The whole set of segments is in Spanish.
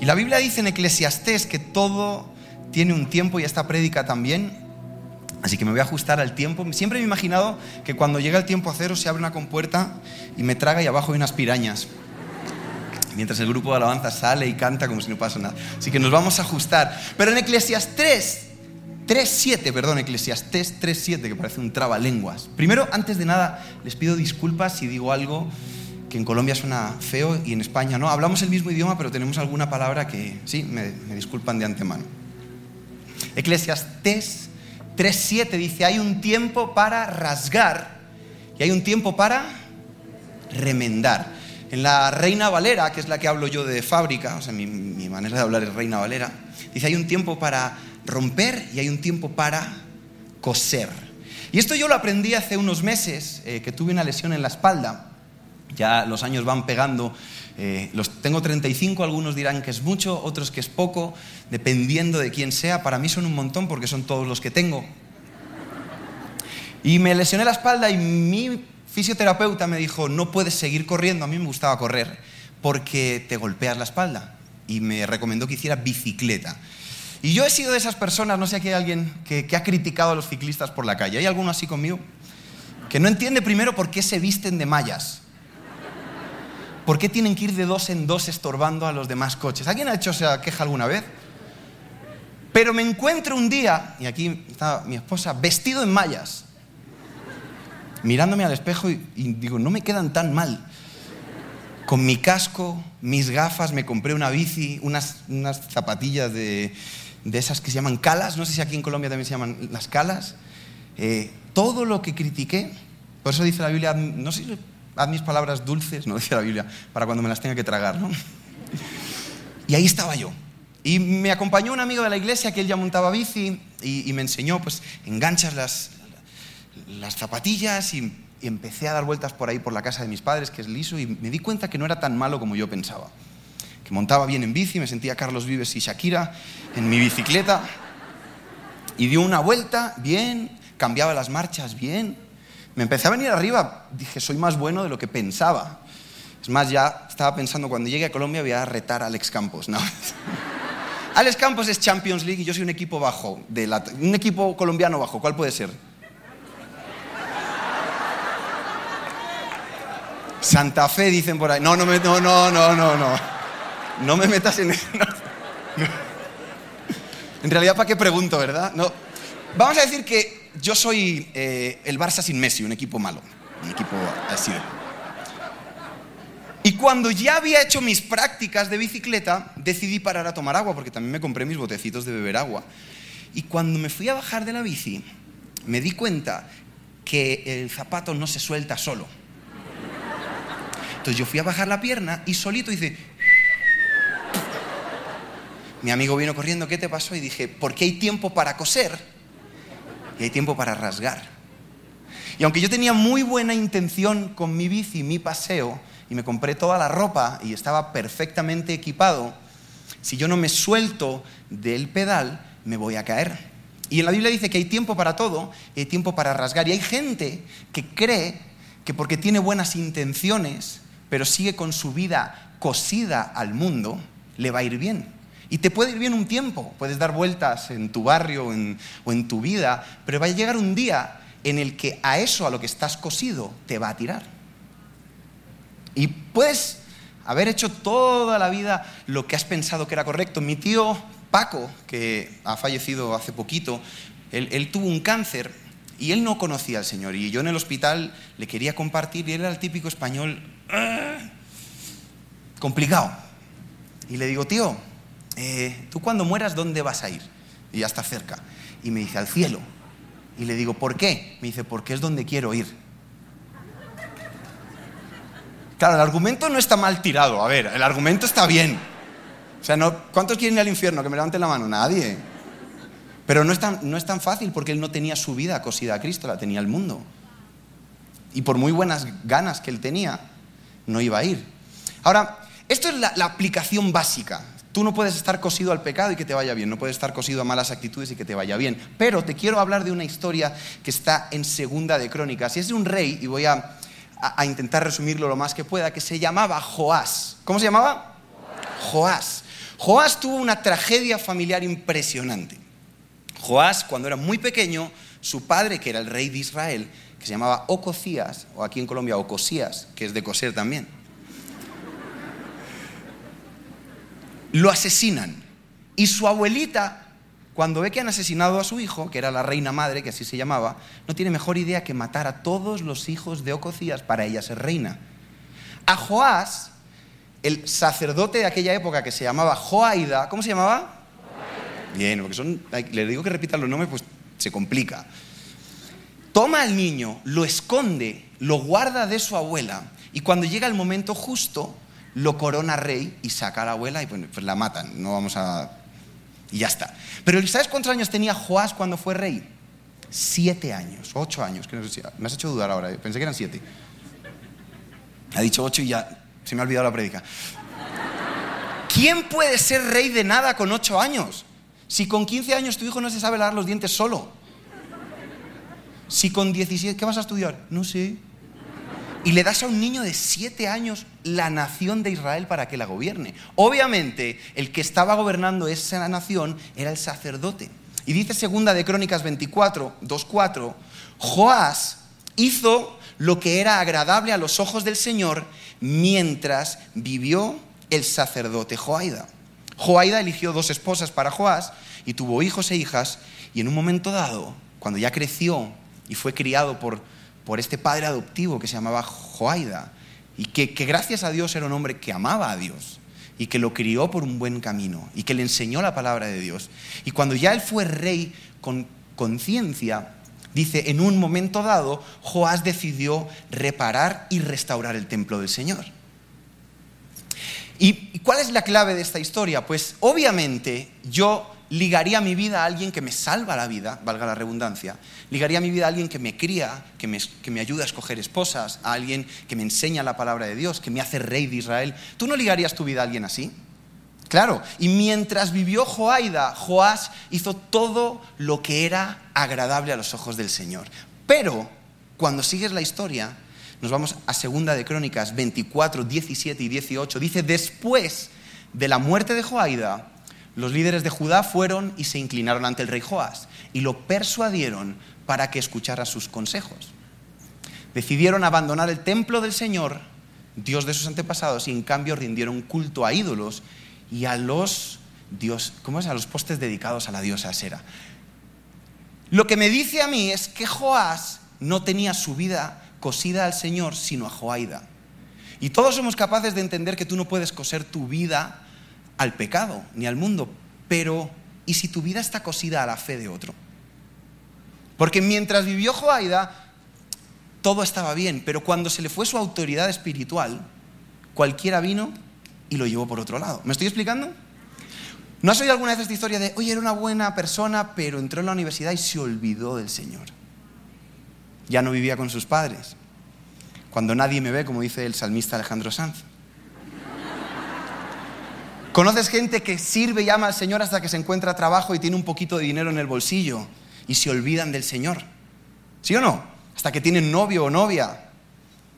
Y la Biblia dice en Eclesiastés que todo tiene un tiempo y esta prédica también. Así que me voy a ajustar al tiempo. Siempre me he imaginado que cuando llega el tiempo a cero se abre una compuerta y me traga y abajo hay unas pirañas. Mientras el grupo de alabanza sale y canta como si no pasa nada. Así que nos vamos a ajustar. Pero en Eclesiastés 3.7, perdón, Eclesiastés 3.7, que parece un trabalenguas. Primero, antes de nada, les pido disculpas si digo algo que en Colombia suena feo y en España no. Hablamos el mismo idioma, pero tenemos alguna palabra que sí, me, disculpan de antemano. Eclesiastés 3.7 dice, hay un tiempo para rasgar y hay un tiempo para remendar. En la Reina Valera, que es la que hablo yo de fábrica, o sea, mi, manera de hablar es Reina Valera, dice, hay un tiempo para romper y hay un tiempo para coser. Y esto yo lo aprendí hace unos meses, eh, que tuve una lesión en la espalda ya los años van pegando. Eh, los tengo 35, algunos dirán que es mucho, otros que es poco, dependiendo de quién sea. Para mí son un montón porque son todos los que tengo. Y me lesioné la espalda y mi fisioterapeuta me dijo, no puedes seguir corriendo, a mí me gustaba correr, porque te golpeas la espalda. Y me recomendó que hiciera bicicleta. Y yo he sido de esas personas, no sé si hay alguien que, que ha criticado a los ciclistas por la calle. ¿Hay alguno así conmigo? Que no entiende primero por qué se visten de mallas. ¿Por qué tienen que ir de dos en dos estorbando a los demás coches? ¿Alguien ha hecho esa queja alguna vez? Pero me encuentro un día, y aquí está mi esposa, vestido en mallas, mirándome al espejo y, digo, no me quedan tan mal. Con mi casco, mis gafas, me compré una bici, unas, zapatillas de, esas que se llaman calas, no sé si aquí en Colombia también se llaman las calas. Eh, todo lo que critiqué, por eso dice la Biblia, no sé haz mis palabras dulces, no decía la Biblia, para cuando me las tenga que tragar, ¿no? Y ahí estaba yo. Y me acompañó un amigo de la iglesia que él ya montaba bici y, me enseñó, pues, enganchas las, las zapatillas y, y, empecé a dar vueltas por ahí por la casa de mis padres, que es liso, y me di cuenta que no era tan malo como yo pensaba. Que montaba bien en bici, me sentía Carlos Vives y Shakira en mi bicicleta. Y dio una vuelta, bien, cambiaba las marchas, bien, me empecé a venir arriba, dije, soy más bueno de lo que pensaba. Es más, ya estaba pensando, cuando llegue a Colombia voy a retar a Alex Campos. No. Alex Campos es Champions League y yo soy un equipo bajo, de un equipo colombiano bajo, ¿cuál puede ser? Santa Fe dicen por ahí. No, no, no, no, no, no, no. No me metas en... En realidad, ¿para qué pregunto, verdad? No. Vamos a decir que yo soy eh, el Barça sin Messi, un equipo malo, un equipo así. Y cuando ya había hecho mis prácticas de bicicleta, decidí parar a tomar agua, porque también me compré mis botecitos de beber agua. Y cuando me fui a bajar de la bici, me di cuenta que el zapato no se suelta solo. Entonces yo fui a bajar la pierna y solito hice... Mi amigo vino corriendo, ¿qué te pasó? Y dije, porque hay tiempo para coser y hay tiempo para rasgar. Y aunque yo tenía muy buena intención con mi bici, mi paseo, y me compré toda la ropa y estaba perfectamente equipado, si yo no me suelto del pedal, me voy a caer. Y en la Biblia dice que hay tiempo para todo y hay tiempo para rasgar. Y hay gente que cree que porque tiene buenas intenciones, pero sigue con su vida cosida al mundo, le va a ir bien. Y te puede ir bien un tiempo, puedes dar vueltas en tu barrio o en, tu vida, pero va a llegar un día en el que a eso, a lo que estás cosido, te va a tirar. Y puedes haber hecho toda la vida lo que has pensado que era correcto. Mi tío Paco, que ha fallecido hace poquito, él, tuvo un cáncer y él no conocía al Señor. Y yo en el hospital le quería compartir y él era el típico español ah, complicado. Y le digo, tío, eh, tú cuando mueras, ¿dónde vas a ir? Y ya está cerca. Y me dice, al cielo. Y le digo, ¿por qué? Me dice, porque es donde quiero ir. Claro, el argumento no está mal tirado. A ver, el argumento está bien. O sea, ¿cuántos quieren ir al infierno? Que me levanten la mano. Nadie. Pero no es, tan, no es tan fácil porque él no tenía su vida cosida a Cristo, la tenía el mundo. Y por muy buenas ganas que él tenía, no iba a ir. Ahora, esto es la aplicación básica. Tú no puedes estar cosido al pecado y que te vaya bien, no puedes estar cosido a malas actitudes y que te vaya bien. Pero te quiero hablar de una historia que está en Segunda de Crónicas. Y es de un rey, y voy a, intentar resumirlo lo más que pueda, que se llamaba Joás. ¿Cómo se llamaba? Joás. Joás tuvo una tragedia familiar impresionante. Joás, cuando era muy pequeño, su padre, que era el rey de Israel, que se llamaba Ocosías, o aquí en Colombia Ocosías, que es de coser también, lo asesinan. Y su abuelita, cuando ve que han asesinado a su hijo, que era la reina madre, que así se llamaba, no tiene mejor idea que matar a todos los hijos de Ocosías para ella ser reina. A Joás, el sacerdote de aquella época que se llamaba Joaida, ¿cómo se llamaba? Bien, porque son, le digo que repitan los nombres, pues se complica. Toma al niño, lo esconde, lo guarda de su abuela y cuando llega el momento justo, lo corona rey y saca a la abuela y pues, la matan. No vamos a... Y ya está. Pero ¿sabes cuántos años tenía Joás cuando fue rey? Siete años, ocho años. Que no sé me has hecho dudar ahora, eh. pensé que eran siete. Ha dicho ocho y ya se me ha olvidado la prédica. ¿Quién puede ser rey de nada con ocho años? Si con 15 años tu hijo no se sabe lavar los dientes solo. Si con 17, ¿qué vas a estudiar? No sé. Y le das a un niño de 7 años la nación de Israel para que la gobierne. Obviamente, el que estaba gobernando esa nación era el sacerdote. Y dice segunda de Crónicas 24, 2.4, Joás hizo lo que era agradable a los ojos del Señor mientras vivió el sacerdote Joaida. Joaida eligió dos esposas para Joás y tuvo hijos e hijas y en un momento dado, cuando ya creció y fue criado por, por este padre adoptivo que se llamaba Joaida y que, gracias a Dios era un hombre que amaba a Dios y que lo crió por un buen camino y que le enseñó la palabra de Dios. Y cuando ya él fue rey con conciencia, dice, en un momento dado, Joás decidió reparar y restaurar el templo del Señor. ¿Y cuál es la clave de esta historia? Pues obviamente yo ligaría mi vida a alguien que me salva la vida, valga la redundancia. Ligaría mi vida a alguien que me cría, que me, que me, ayuda a escoger esposas, a alguien que me enseña la palabra de Dios, que me hace rey de Israel. ¿Tú no ligarías tu vida a alguien así? Claro, y mientras vivió Joaida, Joás hizo todo lo que era agradable a los ojos del Señor. Pero cuando sigues la historia, nos vamos a Segunda de Crónicas 24, 17 y 18. Dice, después de la muerte de Joaida, los líderes de Judá fueron y se inclinaron ante el rey Joás y lo persuadieron para que escuchara sus consejos. Decidieron abandonar el templo del Señor, Dios de sus antepasados, y en cambio rindieron culto a ídolos y a los dios, ¿cómo es? A los postes dedicados a la diosa Asera. Lo que me dice a mí es que Joás no tenía su vida cosida al Señor, sino a Joaida. Y todos somos capaces de entender que tú no puedes coser tu vida al pecado ni al mundo, pero ¿y si tu vida está cosida a la fe de otro? Porque mientras vivió Joaida, todo estaba bien, pero cuando se le fue su autoridad espiritual, cualquiera vino y lo llevó por otro lado. ¿Me estoy explicando? ¿No has oído alguna vez esta historia de, oye, era una buena persona, pero entró en la universidad y se olvidó del Señor? ya no vivía con sus padres. Cuando nadie me ve, como dice el salmista Alejandro Sanz. ¿Conoces gente que sirve y ama al Señor hasta que se encuentra trabajo y tiene un poquito de dinero en el bolsillo y se olvidan del Señor? ¿Sí o no? Hasta que tienen novio o novia,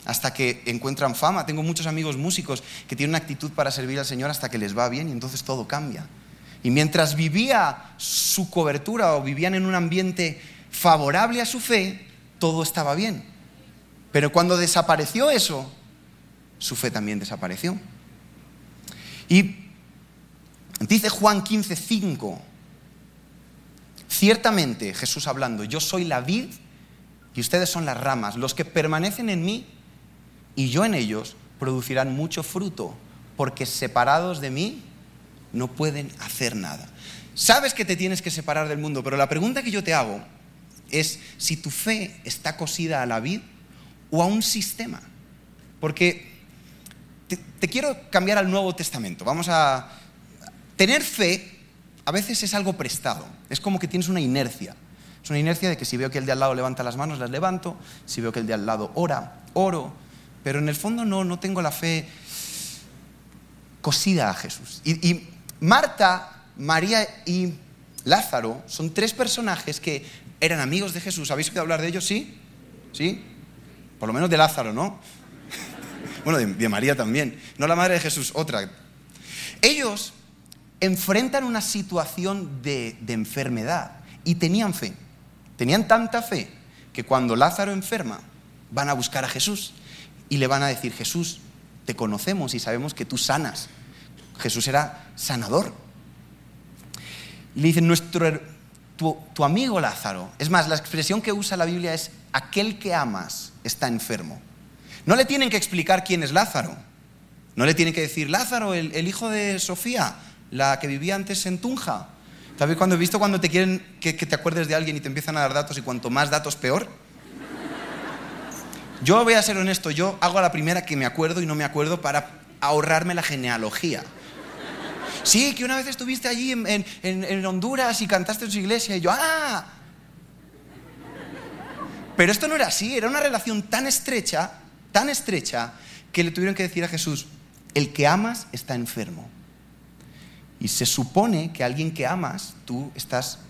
hasta que encuentran fama. Tengo muchos amigos músicos que tienen una actitud para servir al Señor hasta que les va bien y entonces todo cambia. Y mientras vivía su cobertura o vivían en un ambiente favorable a su fe, todo estaba bien. Pero cuando desapareció eso, su fe también desapareció. Y dice Juan 15, 5, ciertamente Jesús hablando, yo soy la vid y ustedes son las ramas, los que permanecen en mí y yo en ellos producirán mucho fruto, porque separados de mí no pueden hacer nada. Sabes que te tienes que separar del mundo, pero la pregunta que yo te hago es si tu fe está cosida a la vid o a un sistema. Porque te, quiero cambiar al Nuevo Testamento. Vamos a... Tener fe a veces es algo prestado. Es como que tienes una inercia. Es una inercia de que si veo que el de al lado levanta las manos, las levanto. Si veo que el de al lado ora, oro. Pero en el fondo no, no tengo la fe cosida a Jesús. y Marta, María y Lázaro son tres personajes que eran amigos de Jesús. ¿Habéis oído hablar de ellos? ¿Sí? ¿Sí? Por lo menos de Lázaro, ¿no? bueno, de, María también. No la madre de Jesús, otra. Ellos enfrentan una situación de, enfermedad y tenían fe. Tenían tanta fe que cuando Lázaro enferma, van a buscar a Jesús y le van a decir, Jesús, te conocemos y sabemos que tú sanas. Jesús era sanador. Le dicen, nuestro, tu, amigo Lázaro, es más, la expresión que usa la Biblia es, aquel que amas está enfermo. No le tienen que explicar quién es Lázaro. No le tienen que decir, Lázaro, el hijo de Sofía, la que vivía antes en Tunja. ¿Sabes cuando he visto cuando te quieren que, te acuerdes de alguien y te empiezan a dar datos y cuanto más datos peor? Yo voy a ser honesto, yo hago a la primera que me acuerdo y no me acuerdo para ahorrarme la genealogía. Sí, que una vez estuviste allí en Honduras y cantaste en su iglesia y yo, ¡ah! Pero esto no era así, era una relación tan estrecha, tan estrecha, que le tuvieron que decir a Jesús, el que amas está enfermo. Y se supone que alguien que amas, tú estás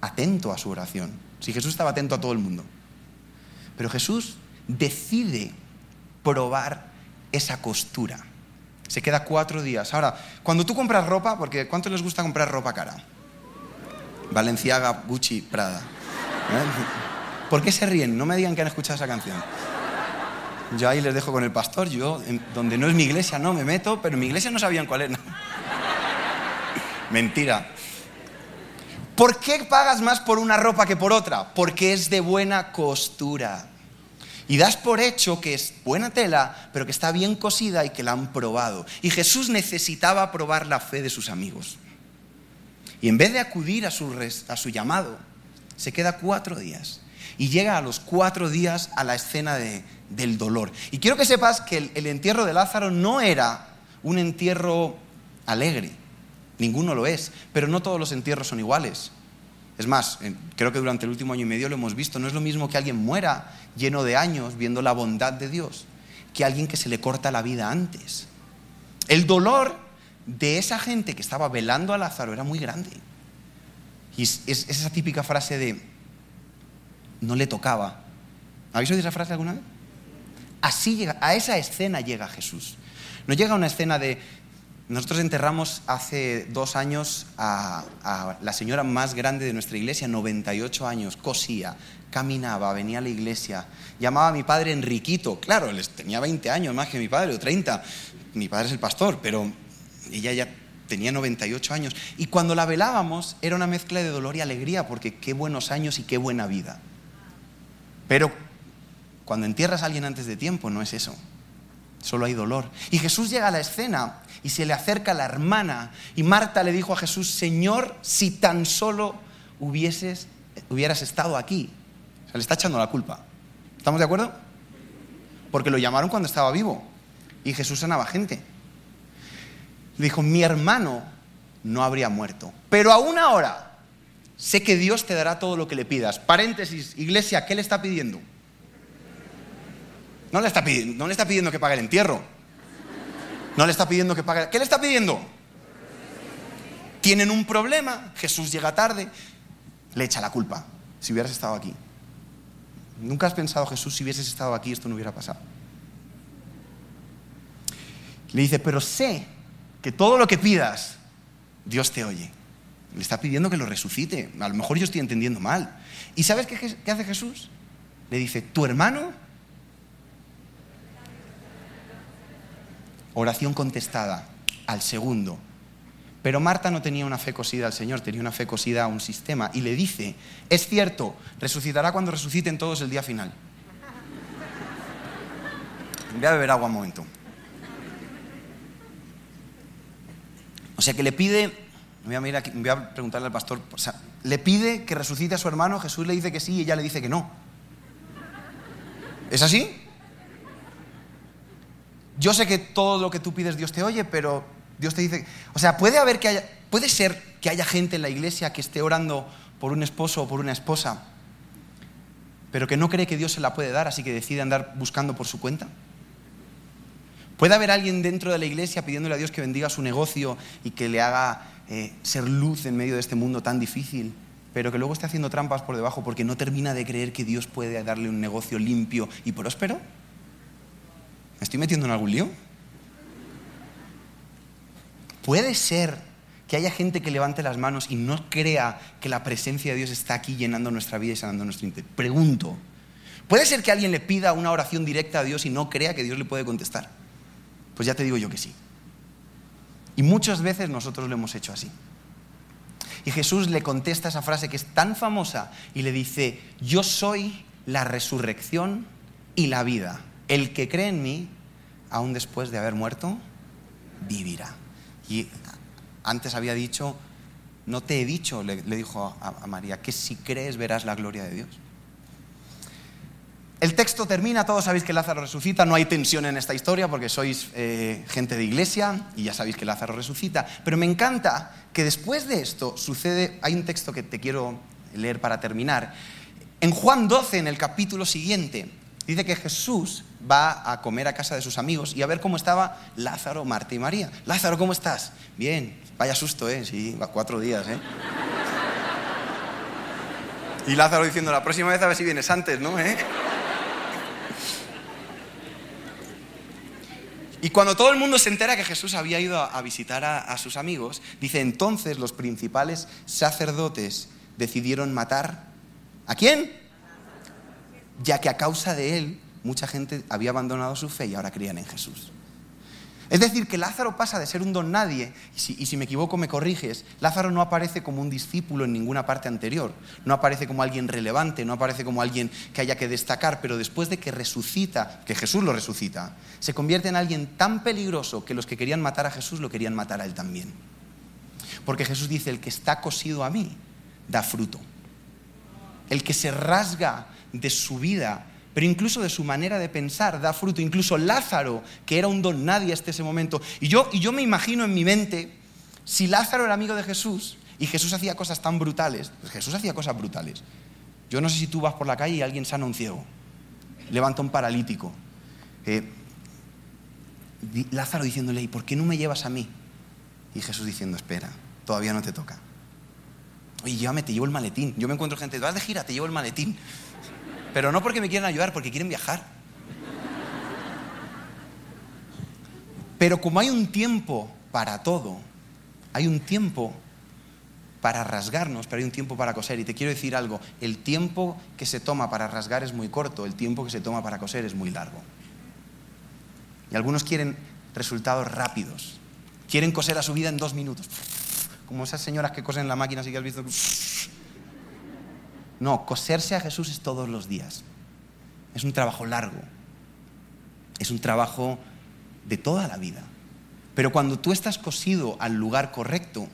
atento a su oración. Si Jesús estaba atento a todo el mundo. Pero Jesús decide probar esa costura. Se queda cuatro días. Ahora, cuando tú compras ropa, porque ¿cuánto les gusta comprar ropa cara? Valenciaga, Gucci, Prada. ¿Eh? ¿Por qué se ríen? No me digan que han escuchado esa canción. Yo ahí les dejo con el pastor. Yo, donde no es mi iglesia, no me meto, pero en mi iglesia no sabían cuál era. Mentira. ¿Por qué pagas más por una ropa que por otra? Porque es de buena costura. Y das por hecho que es buena tela, pero que está bien cosida y que la han probado. Y Jesús necesitaba probar la fe de sus amigos. Y en vez de acudir a su, llamado, se queda cuatro días. Y llega a los cuatro días a la escena de- del dolor. Y quiero que sepas que el entierro de Lázaro no era un entierro alegre. Ninguno lo es. Pero no todos los entierros son iguales. Es más, creo que durante el último año y medio lo hemos visto. No es lo mismo que alguien muera lleno de años viendo la bondad de Dios que alguien que se le corta la vida antes. El dolor de esa gente que estaba velando a Lázaro era muy grande. Y es, es esa típica frase de no le tocaba. ¿Habéis oído esa frase alguna vez? Así a esa escena llega Jesús. No llega a una escena de. Nosotros enterramos hace dos años a, la señora más grande de nuestra iglesia, 98 años, cosía, caminaba, venía a la iglesia, llamaba a mi padre Enriquito, claro, les tenía 20 años más que mi padre, o 30, mi padre es el pastor, pero ella ya tenía 98 años. Y cuando la velábamos era una mezcla de dolor y alegría, porque qué buenos años y qué buena vida. Pero cuando entierras a alguien antes de tiempo, no es eso. Solo hay dolor. Y Jesús llega a la escena y se le acerca la hermana. Y Marta le dijo a Jesús, Señor, si tan solo hubieses, hubieras estado aquí. O sea, le está echando la culpa. ¿Estamos de acuerdo? Porque lo llamaron cuando estaba vivo. Y Jesús sanaba gente. Le dijo, mi hermano no habría muerto. Pero aún ahora sé que Dios te dará todo lo que le pidas. Paréntesis, iglesia, ¿qué le está pidiendo? No le está pidiendo, que pague el entierro. No le está pidiendo que pague. ¿Qué le está pidiendo? Tienen un problema, Jesús llega tarde, le echa la culpa. Si hubieras estado aquí. ¿Nunca has pensado, Jesús, si hubieses estado aquí esto no hubiera pasado? Le dice, pero sé que todo lo que pidas, Dios te oye. Le está pidiendo que lo resucite. A lo mejor yo estoy entendiendo mal. ¿Y sabes qué hace Jesús? Le dice, tu hermano Oración contestada al segundo. Pero Marta no tenía una fe cosida al Señor, tenía una fe cosida a un sistema. Y le dice, es cierto, resucitará cuando resuciten todos el día final. Voy a beber agua un momento. O sea que le pide, voy a, mirar aquí, voy a preguntarle al pastor, le pide que resucite a su hermano, Jesús le dice que sí y ella le dice que no. ¿Es así? Yo sé que todo lo que tú pides Dios te oye, pero Dios te dice, o sea, puede haber que haya, puede ser que haya gente en la iglesia que esté orando por un esposo o por una esposa, pero que no cree que Dios se la puede dar, así que decide andar buscando por su cuenta. Puede haber alguien dentro de la iglesia pidiéndole a Dios que bendiga su negocio y que le haga eh, ser luz en medio de este mundo tan difícil, pero que luego esté haciendo trampas por debajo porque no termina de creer que Dios puede darle un negocio limpio y próspero. ¿Me estoy metiendo en algún lío? Puede ser que haya gente que levante las manos y no crea que la presencia de Dios está aquí llenando nuestra vida y sanando nuestro interior. Pregunto, ¿puede ser que alguien le pida una oración directa a Dios y no crea que Dios le puede contestar? Pues ya te digo yo que sí. Y muchas veces nosotros lo hemos hecho así. Y Jesús le contesta esa frase que es tan famosa y le dice, yo soy la resurrección y la vida. El que cree en mí, aún después de haber muerto, vivirá. Y antes había dicho, no te he dicho, le, dijo a, María, que si crees verás la gloria de Dios. El texto termina, todos sabéis que Lázaro resucita, no hay tensión en esta historia porque sois eh, gente de iglesia y ya sabéis que Lázaro resucita, pero me encanta que después de esto sucede, hay un texto que te quiero leer para terminar, en Juan 12, en el capítulo siguiente, dice que Jesús va a comer a casa de sus amigos y a ver cómo estaba Lázaro, Marta y María. Lázaro, ¿cómo estás? Bien, vaya susto, ¿eh? Sí, va cuatro días, ¿eh? Y Lázaro diciendo, la próxima vez a ver si vienes antes, ¿no? ¿Eh? Y cuando todo el mundo se entera que Jesús había ido a visitar a, sus amigos, dice, entonces los principales sacerdotes decidieron matar ¿A quién? Ya que a causa de él mucha gente había abandonado su fe y ahora creían en Jesús. Es decir, que Lázaro pasa de ser un don nadie, y si, me equivoco me corriges, Lázaro no aparece como un discípulo en ninguna parte anterior, no aparece como alguien relevante, no aparece como alguien que haya que destacar, pero después de que resucita, que Jesús lo resucita, se convierte en alguien tan peligroso que los que querían matar a Jesús lo querían matar a él también. Porque Jesús dice, el que está cosido a mí, da fruto el que se rasga de su vida, pero incluso de su manera de pensar, da fruto. Incluso Lázaro, que era un don nadie hasta ese momento. Y yo, y yo me imagino en mi mente, si Lázaro era amigo de Jesús y Jesús hacía cosas tan brutales, pues Jesús hacía cosas brutales. Yo no sé si tú vas por la calle y alguien sana un ciego, levanta un paralítico. Eh, Lázaro diciéndole, ¿y por qué no me llevas a mí? Y Jesús diciendo, espera, todavía no te toca. Oye, llévame, te llevo el maletín. Yo me encuentro gente, vas de gira, te llevo el maletín. Pero no porque me quieran ayudar, porque quieren viajar. Pero como hay un tiempo para todo, hay un tiempo para rasgarnos, pero hay un tiempo para coser. Y te quiero decir algo, el tiempo que se toma para rasgar es muy corto, el tiempo que se toma para coser es muy largo. Y algunos quieren resultados rápidos. Quieren coser a su vida en dos minutos como esas señoras que cosen la máquina, así que has visto. No, coserse a Jesús es todos los días. Es un trabajo largo. Es un trabajo de toda la vida. Pero cuando tú estás cosido al lugar correcto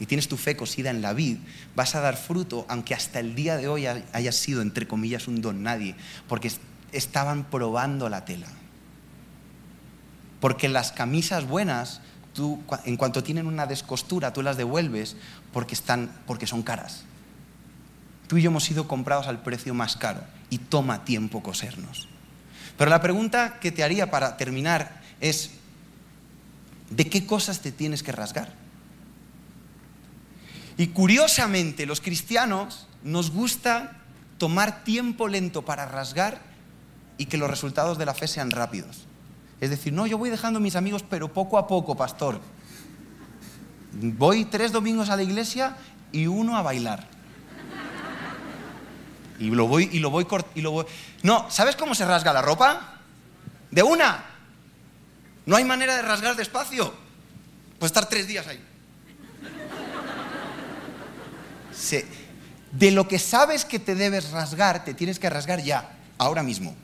y tienes tu fe cosida en la vid, vas a dar fruto, aunque hasta el día de hoy hayas sido, entre comillas, un don nadie, porque estaban probando la tela. Porque las camisas buenas en cuanto tienen una descostura, tú las devuelves porque, están, porque son caras. Tú y yo hemos sido comprados al precio más caro y toma tiempo cosernos. Pero la pregunta que te haría para terminar es, ¿de qué cosas te tienes que rasgar? Y curiosamente, los cristianos nos gusta tomar tiempo lento para rasgar y que los resultados de la fe sean rápidos. Es decir, no, yo voy dejando a mis amigos, pero poco a poco, pastor. Voy tres domingos a la iglesia y uno a bailar. Y lo voy, y lo voy, y lo. No, ¿sabes cómo se rasga la ropa? De una. No hay manera de rasgar despacio. Puedes estar tres días ahí. de lo que sabes que te debes rasgar, te tienes que rasgar ya, ahora mismo.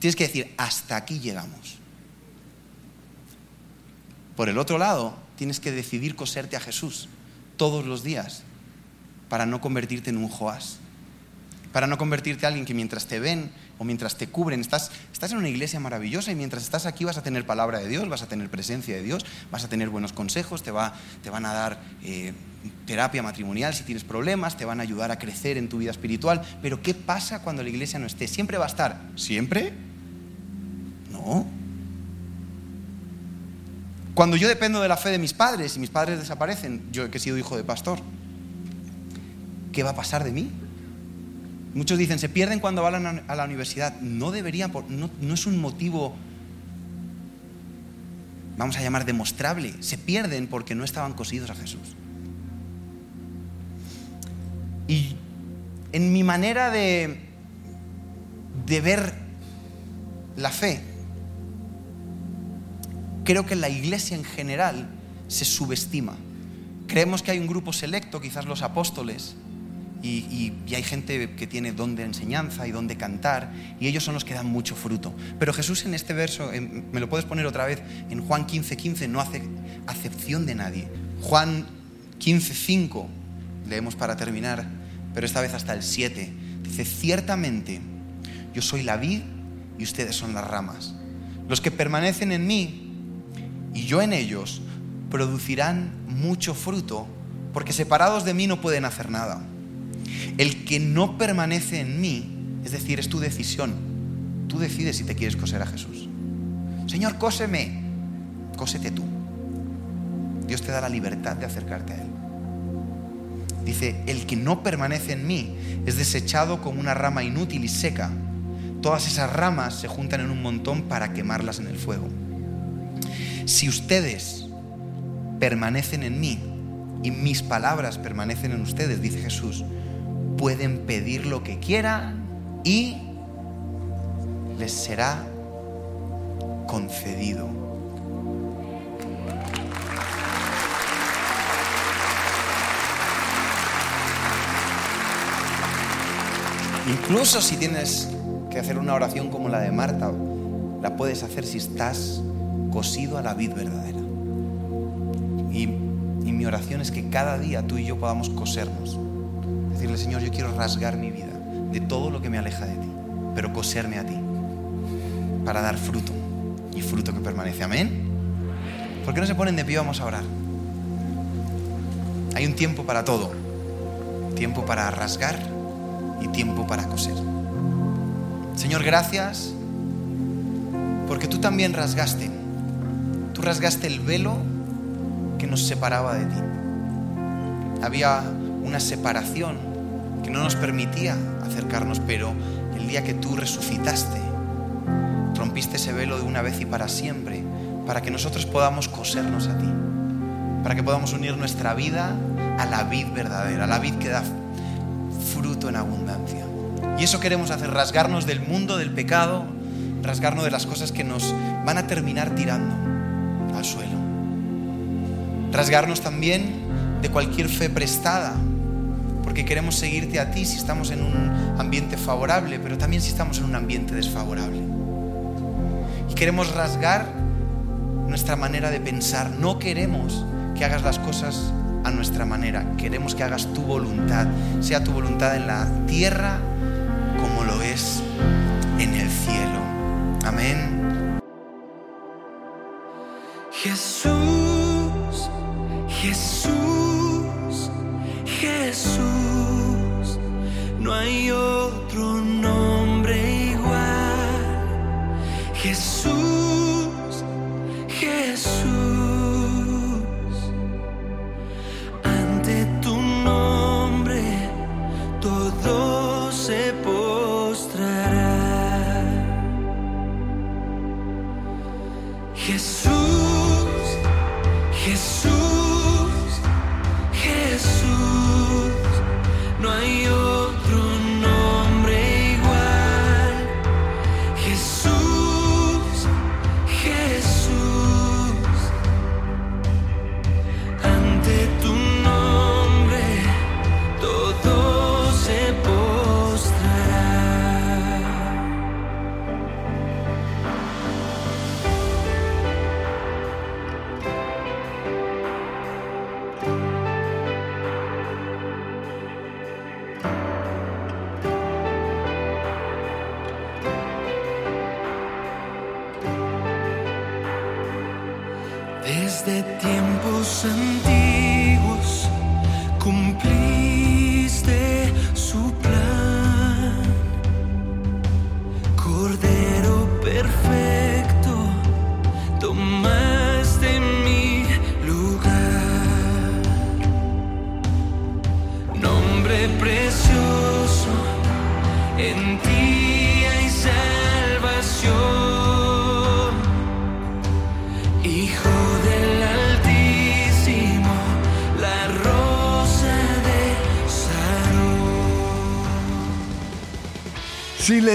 Tienes que decir, hasta aquí llegamos. Por el otro lado, tienes que decidir coserte a Jesús todos los días para no convertirte en un Joás. Para no convertirte en alguien que mientras te ven o mientras te cubren, estás, estás en una iglesia maravillosa y mientras estás aquí vas a tener palabra de Dios, vas a tener presencia de Dios, vas a tener buenos consejos, te, va, te van a dar eh, terapia matrimonial si tienes problemas, te van a ayudar a crecer en tu vida espiritual. Pero ¿qué pasa cuando la iglesia no esté? ¿Siempre va a estar? ¿Siempre? No. Cuando yo dependo de la fe de mis padres y mis padres desaparecen, yo que he sido hijo de pastor, ¿qué va a pasar de mí? Muchos dicen, se pierden cuando van a la universidad. No deberían, no, no es un motivo vamos a llamar demostrable, se pierden porque no estaban cosidos a Jesús. Y en mi manera de, de ver la fe, creo que la iglesia en general se subestima. Creemos que hay un grupo selecto, quizás los apóstoles, y, hay gente que tiene don de enseñanza y don de cantar, y ellos son los que dan mucho fruto. Pero Jesús en este verso, me lo puedes poner otra vez, en Juan 15:15 15, no hace acepción de nadie. Juan 15:5, leemos para terminar, pero esta vez hasta el 7, dice, ciertamente yo soy la vid y ustedes son las ramas. Los que permanecen en mí y yo en ellos producirán mucho fruto, porque separados de mí no pueden hacer nada. El que no permanece en mí, es decir, es tu decisión. Tú decides si te quieres coser a Jesús. Señor, cóseme. Cósete tú. Dios te da la libertad de acercarte a Él. Dice, el que no permanece en mí es desechado como una rama inútil y seca. Todas esas ramas se juntan en un montón para quemarlas en el fuego. Si ustedes permanecen en mí y mis palabras permanecen en ustedes, dice Jesús, pueden pedir lo que quieran y les será concedido. Incluso si tienes que hacer una oración como la de Marta, la puedes hacer si estás cosido a la vid verdadera. Y, y mi oración es que cada día tú y yo podamos cosernos Señor, yo quiero rasgar mi vida de todo lo que me aleja de ti, pero coserme a ti para dar fruto y fruto que permanece. Amén. ¿Por qué no se ponen de pie? Vamos a orar. Hay un tiempo para todo. Tiempo para rasgar y tiempo para coser. Señor, gracias porque tú también rasgaste. Tú rasgaste el velo que nos separaba de ti. Había una separación que no nos permitía acercarnos, pero el día que tú resucitaste, rompiste ese velo de una vez y para siempre, para que nosotros podamos cosernos a ti, para que podamos unir nuestra vida a la vid verdadera, a la vid que da fruto en abundancia. Y eso queremos hacer, rasgarnos del mundo del pecado, rasgarnos de las cosas que nos van a terminar tirando al suelo. Rasgarnos también de cualquier fe prestada porque queremos seguirte a ti si estamos en un ambiente favorable, pero también si estamos en un ambiente desfavorable. Y queremos rasgar nuestra manera de pensar. No queremos que hagas las cosas a nuestra manera. Queremos que hagas tu voluntad, sea tu voluntad en la tierra como lo es en el cielo. Amén. Jesús, Jesús, no hay